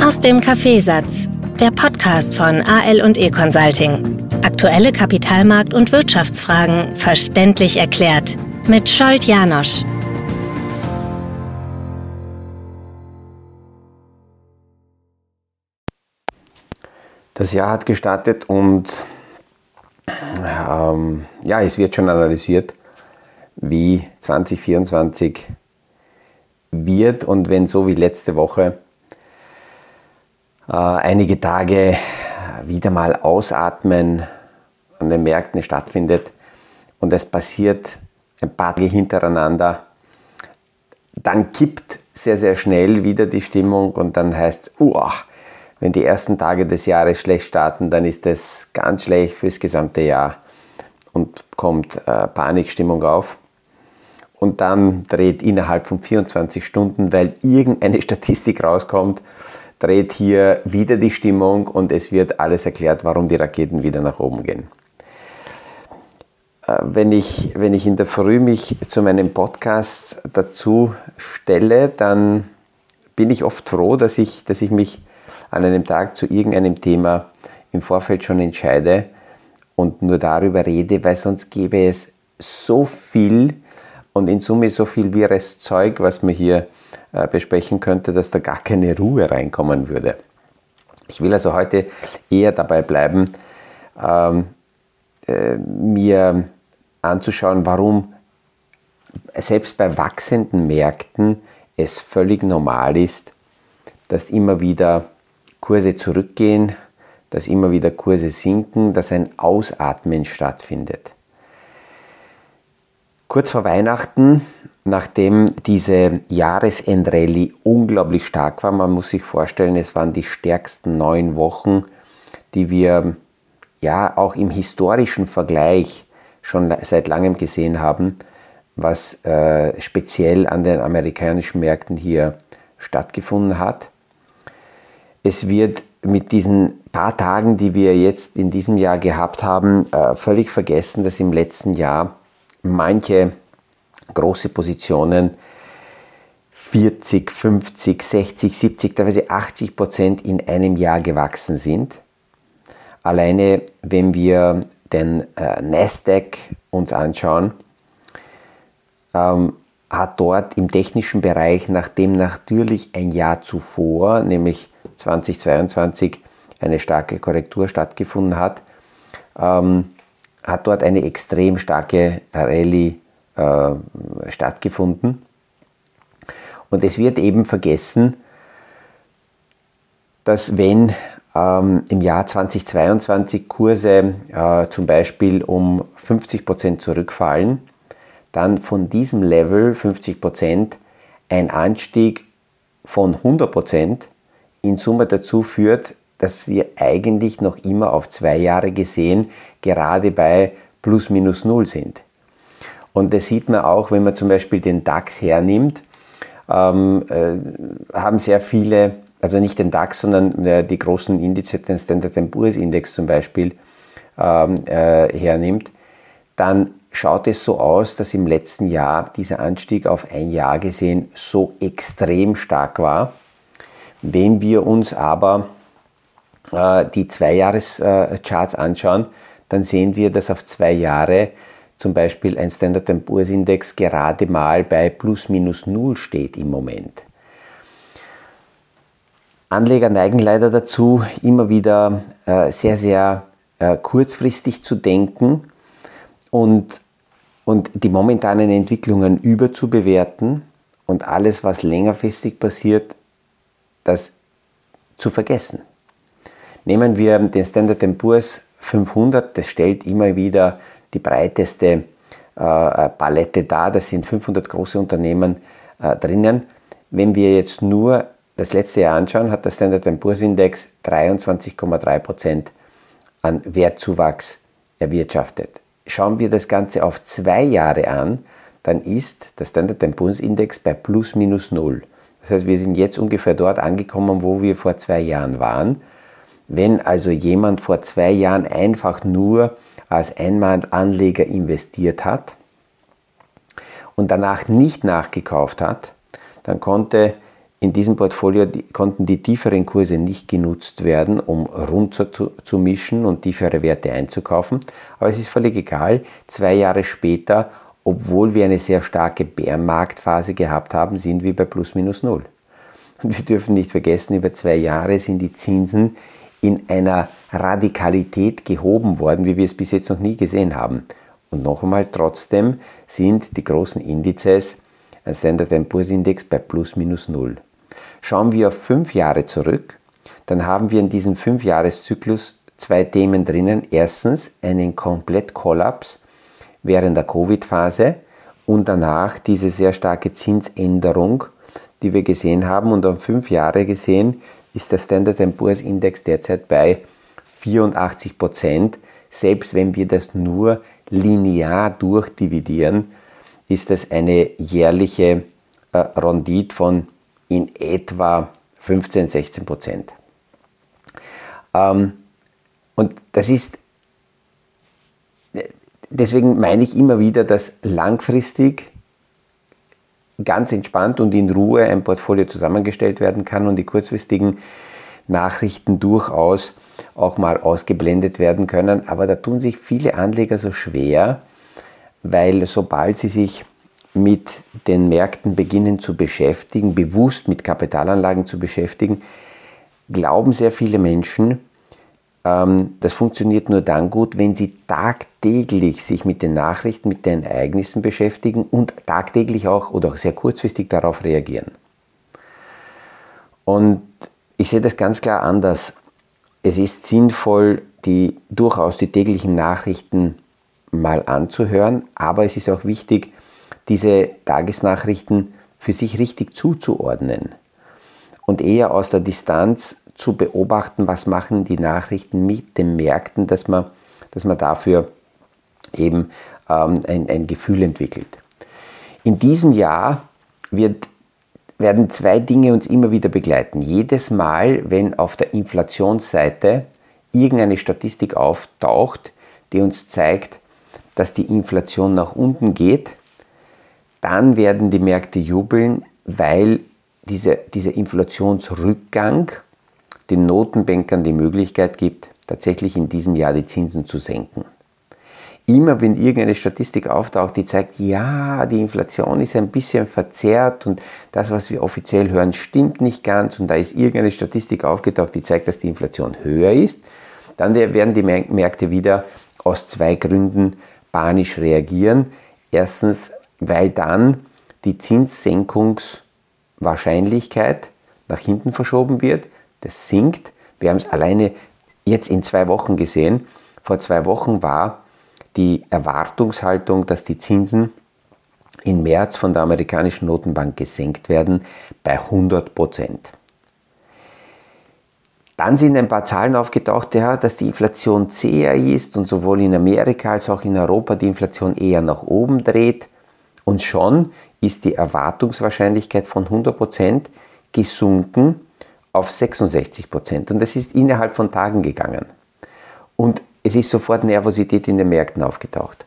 Aus dem Kaffeesatz, der Podcast von AL und E Consulting. Aktuelle Kapitalmarkt- und Wirtschaftsfragen verständlich erklärt mit Scholt Janosch. Das Jahr hat gestartet und ähm, ja, es wird schon analysiert, wie 2024 wird und wenn so wie letzte Woche einige Tage wieder mal ausatmen an den Märkten stattfindet und es passiert ein paar Tage hintereinander, dann kippt sehr, sehr schnell wieder die Stimmung und dann heißt, uah, wenn die ersten Tage des Jahres schlecht starten, dann ist das ganz schlecht fürs gesamte Jahr und kommt äh, Panikstimmung auf. Und dann dreht innerhalb von 24 Stunden, weil irgendeine Statistik rauskommt, dreht hier wieder die Stimmung und es wird alles erklärt, warum die Raketen wieder nach oben gehen. Äh, wenn ich, wenn ich in der Früh mich zu meinem Podcast dazu stelle, dann bin ich oft froh, dass ich, dass ich mich an einem Tag zu irgendeinem Thema im Vorfeld schon entscheide und nur darüber rede, weil sonst gäbe es so viel und in Summe so viel wirres Zeug, was man hier äh, besprechen könnte, dass da gar keine Ruhe reinkommen würde. Ich will also heute eher dabei bleiben, ähm, äh, mir anzuschauen, warum selbst bei wachsenden Märkten es völlig normal ist, dass immer wieder Kurse zurückgehen, dass immer wieder Kurse sinken, dass ein Ausatmen stattfindet. Kurz vor Weihnachten, nachdem diese Jahresendrallye unglaublich stark war, man muss sich vorstellen, es waren die stärksten neun Wochen, die wir ja auch im historischen Vergleich schon seit langem gesehen haben, was äh, speziell an den amerikanischen Märkten hier stattgefunden hat. Es wird mit diesen paar Tagen, die wir jetzt in diesem Jahr gehabt haben, äh, völlig vergessen, dass im letzten Jahr manche große Positionen 40, 50, 60, 70, teilweise 80 Prozent in einem Jahr gewachsen sind. Alleine, wenn wir den äh, Nasdaq uns anschauen, ähm, hat dort im technischen Bereich, nachdem natürlich ein Jahr zuvor, nämlich 2022 eine starke Korrektur stattgefunden hat, ähm, hat dort eine extrem starke Rallye äh, stattgefunden. Und es wird eben vergessen, dass wenn ähm, im Jahr 2022 Kurse äh, zum Beispiel um 50% zurückfallen, dann von diesem Level 50% ein Anstieg von 100% in Summe dazu führt, dass wir eigentlich noch immer auf zwei Jahre gesehen gerade bei plus minus null sind. Und das sieht man auch, wenn man zum Beispiel den DAX hernimmt, ähm, äh, haben sehr viele, also nicht den DAX, sondern äh, die großen Indizes, den Standard Poor's Index zum Beispiel ähm, äh, hernimmt, dann schaut es so aus, dass im letzten Jahr dieser Anstieg auf ein Jahr gesehen so extrem stark war. Wenn wir uns aber die Zweijahrescharts anschauen, dann sehen wir, dass auf zwei Jahre zum Beispiel ein Standard Poor's Index gerade mal bei plus minus null steht im Moment. Anleger neigen leider dazu, immer wieder äh, sehr, sehr äh, kurzfristig zu denken und, und die momentanen Entwicklungen überzubewerten und alles, was längerfristig passiert, das zu vergessen. Nehmen wir den Standard Poor's 500, das stellt immer wieder die breiteste äh, Palette dar, das sind 500 große Unternehmen äh, drinnen. Wenn wir jetzt nur das letzte Jahr anschauen, hat der Standard Poor's Index 23,3% an Wertzuwachs erwirtschaftet. Schauen wir das Ganze auf zwei Jahre an, dann ist der Standard Poor's Index bei plus minus null. Das heißt, wir sind jetzt ungefähr dort angekommen, wo wir vor zwei Jahren waren. Wenn also jemand vor zwei Jahren einfach nur als Einmalanleger investiert hat und danach nicht nachgekauft hat, dann konnte in diesem Portfolio konnten die tieferen Kurse nicht genutzt werden, um runter zu, zu, mischen und tiefere Werte einzukaufen. Aber es ist völlig egal. Zwei Jahre später, obwohl wir eine sehr starke Bärmarktphase gehabt haben, sind wir bei plus minus null. Und wir dürfen nicht vergessen, über zwei Jahre sind die Zinsen in einer Radikalität gehoben worden, wie wir es bis jetzt noch nie gesehen haben. Und noch einmal, trotzdem sind die großen Indizes, ein Standard Poor's Index bei plus minus null. Schauen wir auf fünf Jahre zurück, dann haben wir in diesem Fünfjahreszyklus zwei Themen drinnen. Erstens einen Komplettkollaps während der Covid-Phase und danach diese sehr starke Zinsänderung, die wir gesehen haben. Und auf fünf Jahre gesehen ist der Standard Poor's Index derzeit bei 84 Prozent. Selbst wenn wir das nur linear durchdividieren, ist das eine jährliche äh, Rendite von in etwa 15, 16 Prozent. Ähm, und das ist, deswegen meine ich immer wieder, dass langfristig ganz entspannt und in Ruhe ein Portfolio zusammengestellt werden kann und die kurzfristigen Nachrichten durchaus auch mal ausgeblendet werden können. Aber da tun sich viele Anleger so schwer, weil sobald sie sich mit den Märkten beginnen zu beschäftigen, bewusst mit Kapitalanlagen zu beschäftigen, glauben sehr viele Menschen, das funktioniert nur dann gut, wenn sie tagtäglich sich mit den Nachrichten, mit den Ereignissen beschäftigen und tagtäglich auch oder auch sehr kurzfristig darauf reagieren. Und ich sehe das ganz klar anders. Es ist sinnvoll, die, durchaus die täglichen Nachrichten mal anzuhören, aber es ist auch wichtig, diese Tagesnachrichten für sich richtig zuzuordnen und eher aus der Distanz zu beobachten, was machen die Nachrichten mit den Märkten, dass man, dass man dafür eben ähm, ein, ein Gefühl entwickelt. In diesem Jahr wird, werden zwei Dinge uns immer wieder begleiten. Jedes Mal, wenn auf der Inflationsseite irgendeine Statistik auftaucht, die uns zeigt, dass die Inflation nach unten geht, dann werden die Märkte jubeln, weil diese, dieser Inflationsrückgang den Notenbankern die Möglichkeit gibt, tatsächlich in diesem Jahr die Zinsen zu senken. Immer wenn irgendeine Statistik auftaucht, die zeigt, ja, die Inflation ist ein bisschen verzerrt und das, was wir offiziell hören, stimmt nicht ganz und da ist irgendeine Statistik aufgetaucht, die zeigt, dass die Inflation höher ist, dann werden die Märkte wieder aus zwei Gründen panisch reagieren. Erstens, weil dann die Zinssenkungswahrscheinlichkeit nach hinten verschoben wird. Das sinkt. Wir haben es alleine jetzt in zwei Wochen gesehen. Vor zwei Wochen war die Erwartungshaltung, dass die Zinsen im März von der amerikanischen Notenbank gesenkt werden, bei 100 Prozent. Dann sind ein paar Zahlen aufgetaucht, ja, dass die Inflation zäher ist und sowohl in Amerika als auch in Europa die Inflation eher nach oben dreht. Und schon ist die Erwartungswahrscheinlichkeit von 100% gesunken auf 66%. Und das ist innerhalb von Tagen gegangen. Und es ist sofort Nervosität in den Märkten aufgetaucht.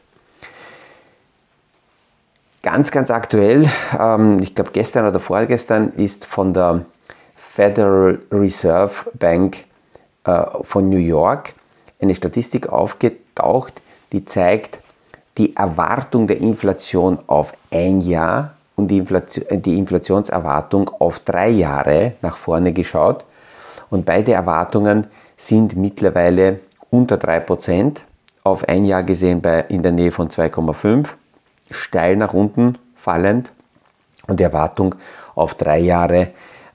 Ganz, ganz aktuell, ähm, ich glaube gestern oder vorgestern, ist von der Federal Reserve Bank äh, von New York eine Statistik aufgetaucht, die zeigt, die Erwartung der Inflation auf ein Jahr und die, Inflation, äh, die Inflationserwartung auf drei Jahre nach vorne geschaut. Und beide Erwartungen sind mittlerweile unter 3%, auf ein Jahr gesehen bei in der Nähe von 2,5, steil nach unten fallend und die Erwartung auf drei Jahre,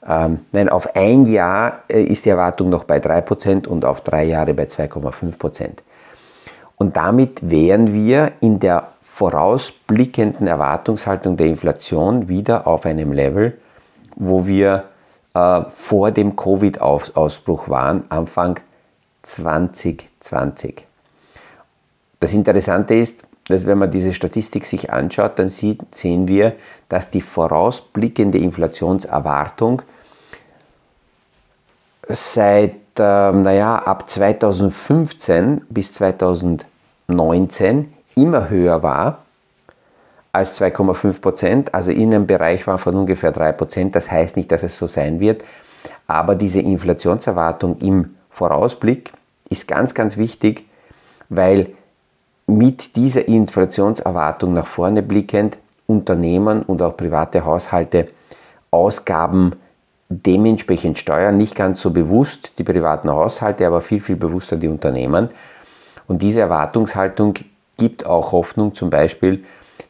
ähm, nein, auf ein Jahr äh, ist die Erwartung noch bei 3% und auf drei Jahre bei 2,5%. Und damit wären wir in der vorausblickenden Erwartungshaltung der Inflation wieder auf einem Level, wo wir äh, vor dem Covid-Ausbruch waren, Anfang 2020. Das Interessante ist, dass wenn man diese Statistik sich anschaut, dann sieht, sehen wir, dass die vorausblickende Inflationserwartung seit ähm, naja, ab 2015 bis 2019 immer höher war als 2,5 Prozent. Also in einem Bereich waren von ungefähr 3 Prozent. Das heißt nicht, dass es so sein wird. Aber diese Inflationserwartung im Vorausblick ist ganz, ganz wichtig, weil mit dieser Inflationserwartung nach vorne blickend Unternehmen und auch private Haushalte Ausgaben dementsprechend steuern, nicht ganz so bewusst die privaten Haushalte, aber viel, viel bewusster die Unternehmen. Und diese Erwartungshaltung gibt auch Hoffnung zum Beispiel,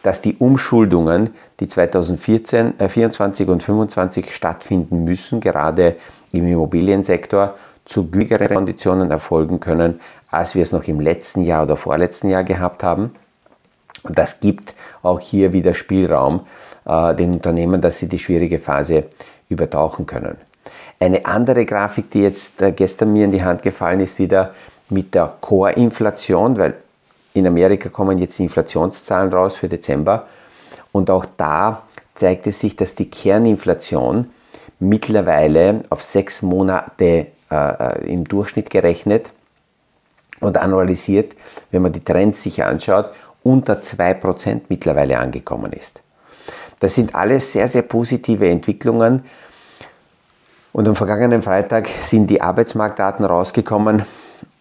dass die Umschuldungen, die 2014, äh, 24 und 25 stattfinden müssen, gerade im Immobiliensektor, zu günstigeren Konditionen erfolgen können, als wir es noch im letzten Jahr oder vorletzten Jahr gehabt haben. Und das gibt auch hier wieder Spielraum äh, den Unternehmen, dass sie die schwierige Phase übertauchen können. Eine andere Grafik, die jetzt äh, gestern mir in die Hand gefallen ist, wieder mit der Core-Inflation, weil in Amerika kommen jetzt Inflationszahlen raus für Dezember. Und auch da zeigt es sich, dass die Kerninflation mittlerweile auf sechs Monate äh, im Durchschnitt gerechnet und annualisiert, wenn man die Trends sich anschaut, unter 2% mittlerweile angekommen ist. Das sind alles sehr, sehr positive Entwicklungen. Und am vergangenen Freitag sind die Arbeitsmarktdaten rausgekommen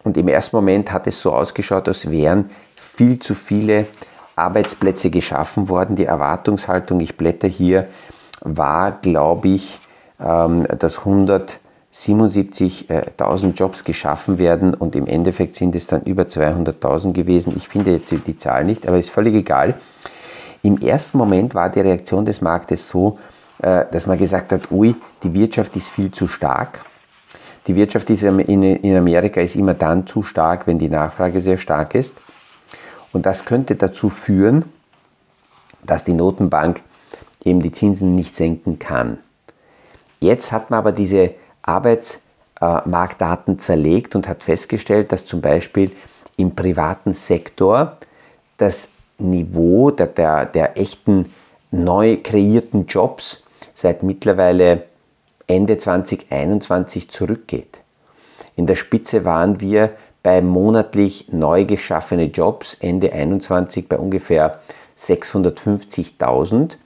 und im ersten Moment hat es so ausgeschaut, als wären viel zu viele Arbeitsplätze geschaffen worden. Die Erwartungshaltung, ich blätter hier, war, glaube ich, ähm, dass 177.000 Jobs geschaffen werden und im Endeffekt sind es dann über 200.000 gewesen. Ich finde jetzt die Zahl nicht, aber ist völlig egal. Im ersten Moment war die Reaktion des Marktes so, äh, dass man gesagt hat, ui, die Wirtschaft ist viel zu stark. Die Wirtschaft in Amerika ist immer dann zu stark, wenn die Nachfrage sehr stark ist. Und das könnte dazu führen, dass die Notenbank eben die Zinsen nicht senken kann. Jetzt hat man aber diese Arbeitsmarktdaten zerlegt und hat festgestellt, dass zum Beispiel im privaten Sektor das Niveau der, der, der echten neu kreierten Jobs seit mittlerweile Ende 2021 zurückgeht. In der Spitze waren wir bei monatlich neu geschaffene Jobs Ende 2021 bei ungefähr 650.000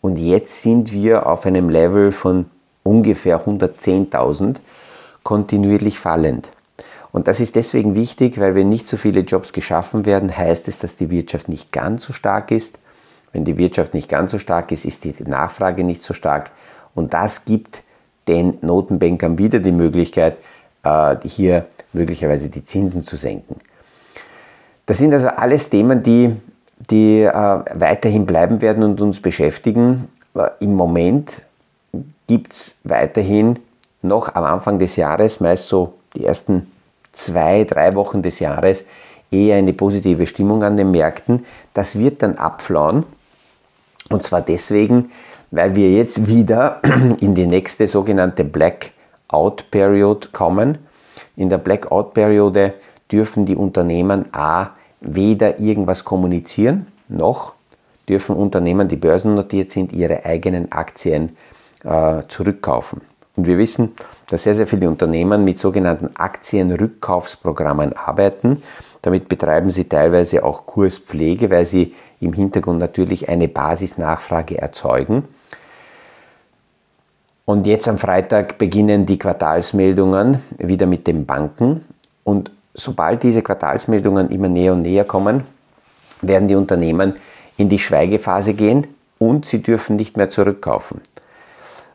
und jetzt sind wir auf einem Level von ungefähr 110.000 kontinuierlich fallend. Und das ist deswegen wichtig, weil wenn nicht so viele Jobs geschaffen werden, heißt es, dass die Wirtschaft nicht ganz so stark ist. Wenn die Wirtschaft nicht ganz so stark ist, ist die Nachfrage nicht so stark. Und das gibt den Notenbankern wieder die Möglichkeit, äh, hier möglicherweise die Zinsen zu senken. Das sind also alles Themen, die, die äh, weiterhin bleiben werden und uns beschäftigen. Im Moment gibt es weiterhin noch am Anfang des Jahres, meist so die ersten zwei, drei Wochen des Jahres, eher eine positive Stimmung an den Märkten. Das wird dann abflauen. Und zwar deswegen, weil wir jetzt wieder in die nächste sogenannte Blackout-Period kommen. In der Blackout-Periode dürfen die Unternehmen A weder irgendwas kommunizieren, noch dürfen Unternehmen, die börsennotiert sind, ihre eigenen Aktien äh, zurückkaufen. Und wir wissen, dass sehr, sehr viele Unternehmen mit sogenannten Aktienrückkaufsprogrammen arbeiten. Damit betreiben sie teilweise auch Kurspflege, weil sie im Hintergrund natürlich eine Basisnachfrage erzeugen. Und jetzt am Freitag beginnen die Quartalsmeldungen wieder mit den Banken. Und sobald diese Quartalsmeldungen immer näher und näher kommen, werden die Unternehmen in die Schweigephase gehen und sie dürfen nicht mehr zurückkaufen.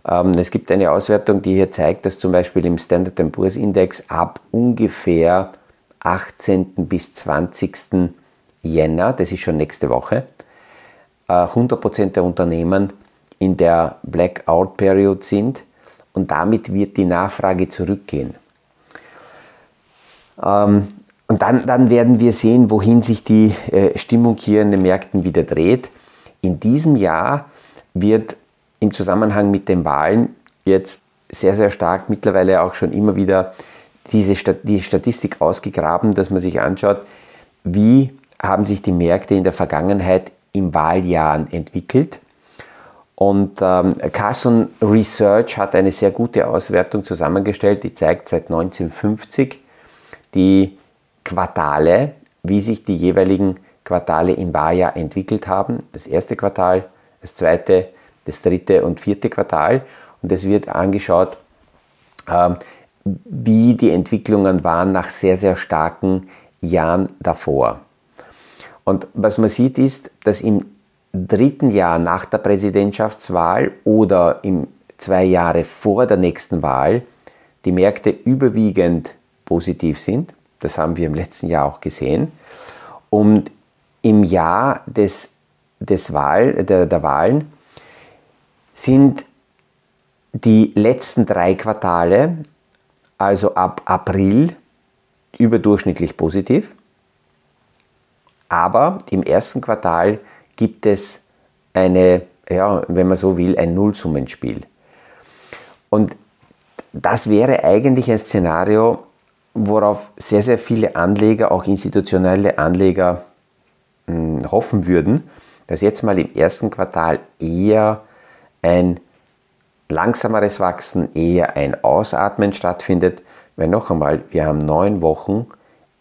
Ähm, es gibt eine Auswertung, die hier zeigt, dass zum Beispiel im Standard Poor's Index ab ungefähr 18. bis 20. Jänner, das ist schon nächste Woche, 100% äh, der Unternehmen in der Blackout Period sind und damit wird die Nachfrage zurückgehen. Ähm, und dann, dann werden wir sehen, wohin sich die äh, Stimmung hier in den Märkten wieder dreht. In diesem Jahr wird im Zusammenhang mit den Wahlen jetzt sehr, sehr stark mittlerweile auch schon immer wieder diese die Statistik ausgegraben, dass man sich anschaut, wie haben sich die Märkte in der Vergangenheit im Wahljahren entwickelt und ähm, Carson Research hat eine sehr gute Auswertung zusammengestellt, die zeigt seit 1950 die Quartale, wie sich die jeweiligen Quartale im Wahljahr entwickelt haben. Das erste Quartal, das zweite, das dritte und vierte Quartal. Und es wird angeschaut, ähm, wie die Entwicklungen waren nach sehr, sehr starken Jahren davor. Und was man sieht ist, dass im dritten Jahr nach der Präsidentschaftswahl oder im zwei Jahre vor der nächsten Wahl die Märkte überwiegend positiv sind. Das haben wir im letzten Jahr auch gesehen. Und im Jahr des, des Wahl, der, der Wahlen sind die letzten drei Quartale, also ab April, überdurchschnittlich positiv. Aber im ersten Quartal gibt es eine, ja, wenn man so will, ein Nullsummenspiel. Und das wäre eigentlich ein Szenario, worauf sehr, sehr viele Anleger, auch institutionelle Anleger, mh, hm, hoffen würden, dass jetzt mal im ersten Quartal eher ein langsameres Wachsen, eher ein Ausatmen stattfindet, weil noch einmal, wir haben neun Wochen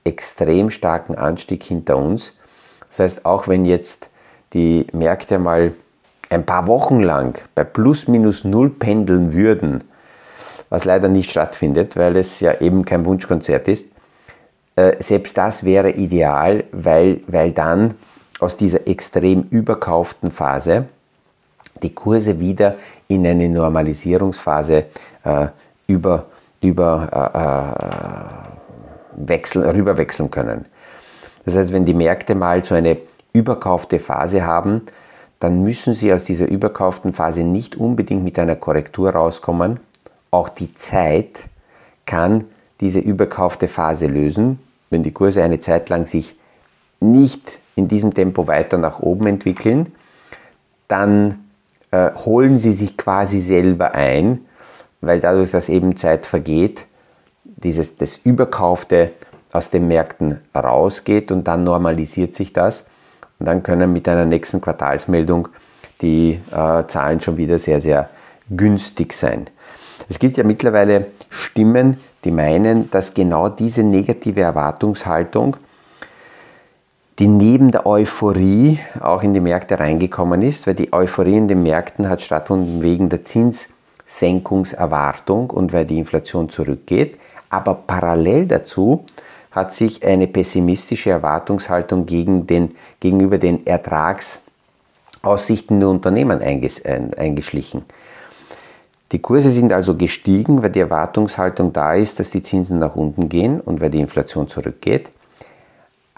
extrem starken Anstieg hinter uns. Das heißt, auch wenn jetzt die Märkte mal ein paar Wochen lang bei plus minus null pendeln würden, was leider nicht stattfindet, weil es ja eben kein Wunschkonzert ist, äh, selbst das wäre ideal, weil, weil dann aus dieser extrem überkauften Phase die Kurse wieder in eine Normalisierungsphase äh, über, über, äh, äh wechseln, rüberwechseln können. Das heißt, wenn die Märkte mal so eine überkaufte Phase haben, dann müssen sie aus dieser überkauften Phase nicht unbedingt mit einer Korrektur rauskommen. Auch die Zeit kann diese überkaufte Phase lösen, wenn die Kurse eine Zeit lang sich nicht in diesem Tempo weiter nach oben entwickeln, dann äh, holen sie sich quasi selber ein, weil dadurch, dass eben Zeit vergeht, dieses, das Überkaufte aus den Märkten rausgeht und dann normalisiert sich das. Und dann können mit einer nächsten Quartalsmeldung die äh, Zahlen schon wieder sehr, sehr günstig sein. Es gibt ja mittlerweile Stimmen, die meinen, dass genau diese negative Erwartungshaltung, die neben der Euphorie auch in die Märkte reingekommen ist, weil die Euphorie in den Märkten hat stattgefunden wegen der Zinssenkungserwartung und weil die Inflation zurückgeht. Aber parallel dazu hat sich eine pessimistische Erwartungshaltung gegen den, gegenüber den Ertragsaussichten der Unternehmen eingeschlichen. Die Kurse sind also gestiegen, weil die Erwartungshaltung da ist, dass die Zinsen nach unten gehen und weil die Inflation zurückgeht.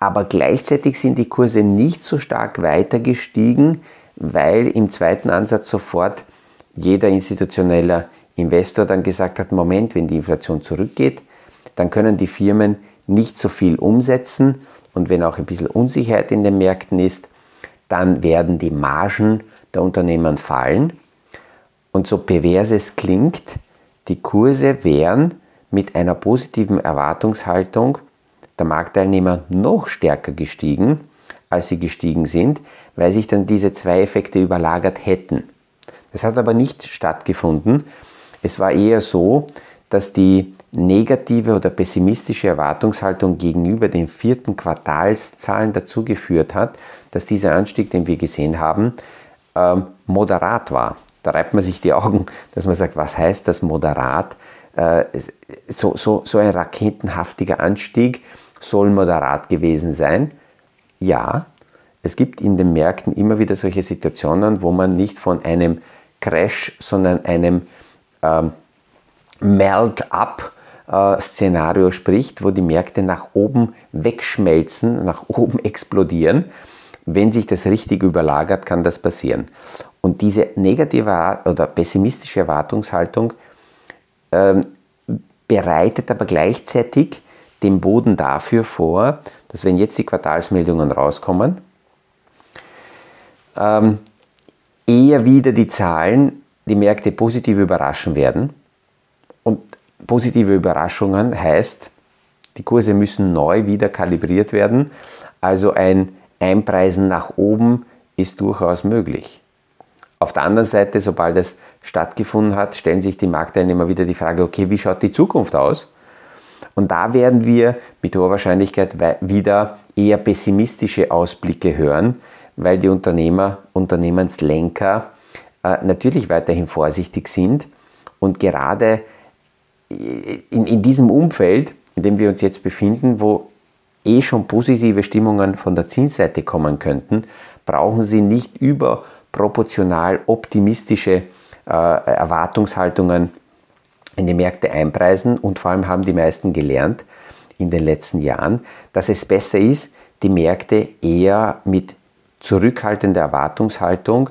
Aber gleichzeitig sind die Kurse nicht so stark weiter gestiegen, weil im zweiten Ansatz sofort jeder institutionelle Investor dann gesagt hat, Moment, wenn die Inflation zurückgeht, dann können die Firmen nicht so viel umsetzen und wenn auch ein bisschen Unsicherheit in den Märkten ist, dann werden die Margen der Unternehmen fallen. Und so pervers es klingt, die Kurse wären mit einer positiven Erwartungshaltung der Marktteilnehmer noch stärker gestiegen, als sie gestiegen sind, weil sich dann diese zwei Effekte überlagert hätten. Das hat aber nicht stattgefunden. Es war eher so, dass die negative oder pessimistische Erwartungshaltung gegenüber den vierten Quartalszahlen dazu geführt hat, dass dieser Anstieg, den wir gesehen haben, ähm, moderat war. Da reibt man sich die Augen, dass man sagt, was heißt das moderat? Äh, so, so, so ein raketenhaftiger Anstieg soll moderat gewesen sein. Ja, es gibt in den Märkten immer wieder solche Situationen, wo man nicht von einem Crash, sondern einem ähm, Melt-up äh, Szenario spricht, wo die Märkte nach oben wegschmelzen, nach oben explodieren. Wenn sich das richtig überlagert, kann das passieren. Und diese negative oder pessimistische Erwartungshaltung ähm, bereitet aber gleichzeitig den Boden dafür vor, dass wenn jetzt die Quartalsmeldungen rauskommen, ähm, eher wieder die Zahlen die Märkte positiv überraschen werden. Und positive Überraschungen heißt, die Kurse müssen neu wieder kalibriert werden. Also ein Einpreisen nach oben ist durchaus möglich. Auf der anderen Seite, sobald es stattgefunden hat, stellen sich die Marktteilnehmer wieder die Frage, okay, wie schaut die Zukunft aus? Und da werden wir mit hoher Wahrscheinlichkeit wieder eher pessimistische Ausblicke hören, weil die Unternehmer, Unternehmenslenker äh, natürlich weiterhin vorsichtig sind und gerade in, in diesem Umfeld, in dem wir uns jetzt befinden, wo eh schon positive Stimmungen von der Zinsseite kommen könnten, brauchen sie nicht überproportional optimistische äh, Erwartungshaltungen in die Märkte einpreisen und vor allem haben die meisten gelernt in den letzten Jahren, dass es besser ist, die Märkte eher mit zurückhaltender Erwartungshaltung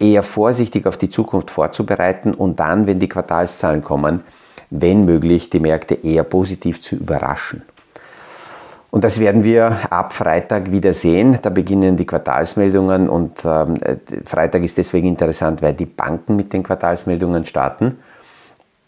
eher vorsichtig auf die Zukunft vorzubereiten und dann, wenn die Quartalszahlen kommen, wenn möglich, die Märkte eher positiv zu überraschen. Und das werden wir ab Freitag wieder sehen. Da beginnen die Quartalsmeldungen und ähm, Freitag ist deswegen interessant, weil die Banken mit den Quartalsmeldungen starten.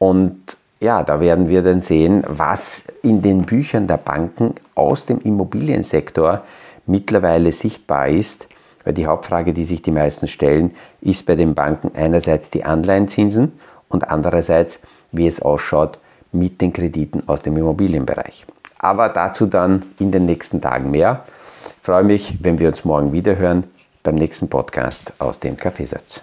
Und ja, da werden wir dann sehen, was in den Büchern der Banken aus dem Immobiliensektor mittlerweile sichtbar ist. Weil die Hauptfrage, die sich die meisten stellen, ist bei den Banken einerseits die Anleihenzinsen und andererseits, wie es ausschaut mit den Krediten aus dem Immobilienbereich. Aber dazu dann in den nächsten Tagen mehr. Ich freue mich, wenn wir uns morgen wieder hören beim nächsten Podcast aus dem Kaffeesatz.